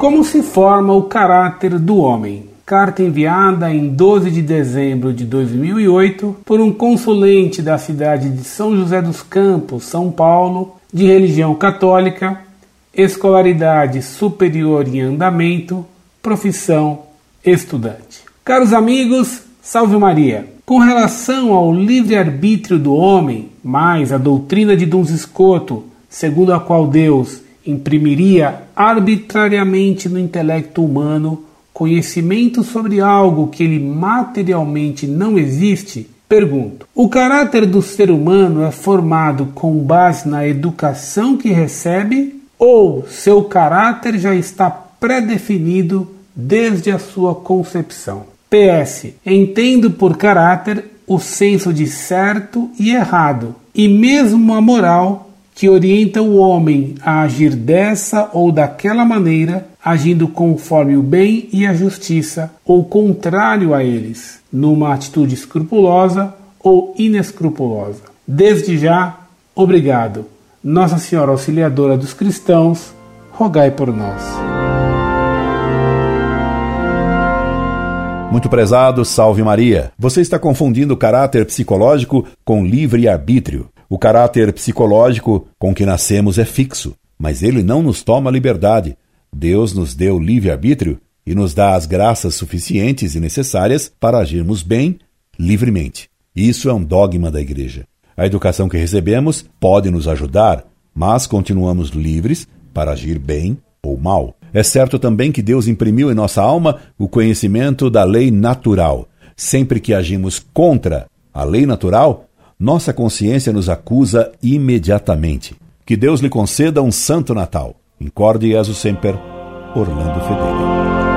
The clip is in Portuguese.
Como se forma o caráter do homem? Carta enviada em 12 de dezembro de 2008 por um consulente da cidade de São José dos Campos, São Paulo, de religião católica, escolaridade superior em andamento, profissão estudante. Caros amigos, salve Maria! Com relação ao livre-arbítrio do homem, mais a doutrina de Duns Scoto, segundo a qual Deus imprimiria arbitrariamente no intelecto humano conhecimento sobre algo que ele materialmente não existe, pergunto: o caráter do ser humano é formado com base na educação que recebe ou seu caráter já está pré-definido desde a sua concepção? PS. Entendo por caráter o senso de certo e errado, e mesmo a moral que orienta o homem a agir dessa ou daquela maneira, agindo conforme o bem e a justiça, ou contrário a eles, numa atitude escrupulosa ou inescrupulosa. Desde já, obrigado. Nossa Senhora Auxiliadora dos Cristãos, rogai por nós. Muito prezado, salve Maria. Você está confundindo caráter psicológico com livre-arbítrio. O caráter psicológico com que nascemos é fixo, mas ele não nos toma liberdade. Deus nos deu livre-arbítrio e nos dá as graças suficientes e necessárias para agirmos bem, livremente. Isso é um dogma da Igreja. A educação que recebemos pode nos ajudar, mas continuamos livres para agir bem ou mal. É certo também que Deus imprimiu em nossa alma o conhecimento da lei natural. Sempre que agimos contra a lei natural, nossa consciência nos acusa imediatamente. Que Deus lhe conceda um santo Natal. Incorde Jesus Semper, Orlando Fedeli.